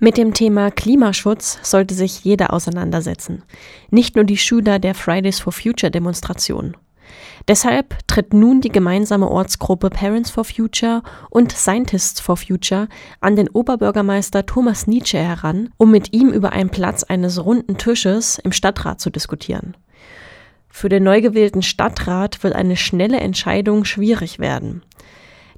Mit dem Thema Klimaschutz sollte sich jeder auseinandersetzen, nicht nur die Schüler der Fridays for Future Demonstration. Deshalb tritt nun die gemeinsame Ortsgruppe Parents for Future und Scientists for Future an den Oberbürgermeister Thomas Nietzsche heran, um mit ihm über einen Platz eines runden Tisches im Stadtrat zu diskutieren. Für den neu gewählten Stadtrat wird eine schnelle Entscheidung schwierig werden.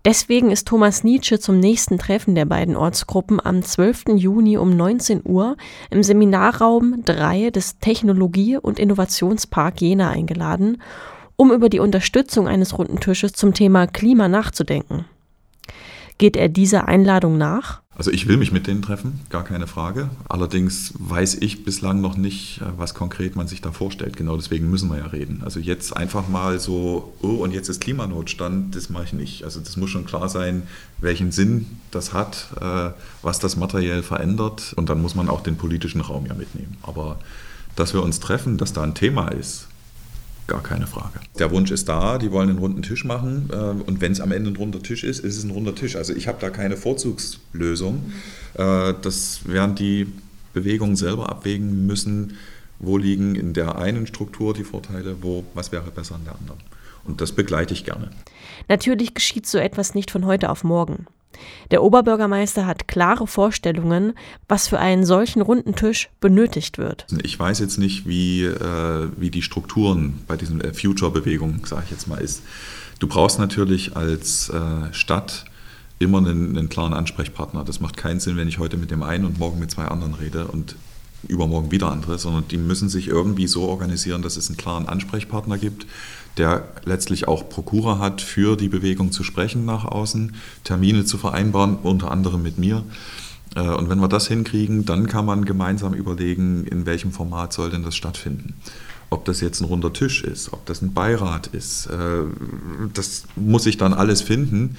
Deswegen ist Thomas Nietzsche zum nächsten Treffen der beiden Ortsgruppen am 12. Juni um 19 Uhr im Seminarraum 3 des Technologie- und Innovationspark Jena eingeladen, um über die Unterstützung eines runden Tisches zum Thema Klima nachzudenken. Geht er dieser Einladung nach? Also ich will mich mit denen treffen, gar keine Frage. Allerdings weiß ich bislang noch nicht, äh, was konkret man sich da vorstellt. Genau deswegen müssen wir ja reden. Also jetzt einfach mal so, oh, und jetzt ist Klimanotstand, das mache ich nicht. Also das muss schon klar sein, welchen Sinn das hat, äh, was das materiell verändert. Und dann muss man auch den politischen Raum ja mitnehmen. Aber dass wir uns treffen, dass da ein Thema ist, Gar keine Frage. Der Wunsch ist da, die wollen einen runden Tisch machen äh, und wenn es am Ende ein runder Tisch ist, ist es ein runder Tisch. Also ich habe da keine Vorzugslösung. Äh, das werden die Bewegungen selber abwägen müssen, wo liegen in der einen Struktur die Vorteile, wo was wäre besser in der anderen. Und das begleite ich gerne. Natürlich geschieht so etwas nicht von heute auf morgen. Der Oberbürgermeister hat klare Vorstellungen, was für einen solchen runden Tisch benötigt wird. Ich weiß jetzt nicht, wie, äh, wie die Strukturen bei diesen äh, Future-Bewegungen, sage ich jetzt mal, ist. Du brauchst natürlich als äh, Stadt immer einen, einen, klaren Ansprechpartner. Das macht keinen Sinn, wenn ich heute mit dem einen und morgen mit zwei anderen rede und übermorgen wieder andere, sondern die müssen sich irgendwie so organisieren, dass es einen klaren Ansprechpartner gibt, der letztlich auch Prokura hat, für die Bewegung zu sprechen nach außen, Termine zu vereinbaren, unter anderem mit mir. Äh, und wenn wir das hinkriegen, dann kann man gemeinsam überlegen, in welchem Format soll denn das stattfinden. Ob das jetzt ein runder Tisch ist, ob das ein Beirat ist, äh, das muss ich dann alles finden.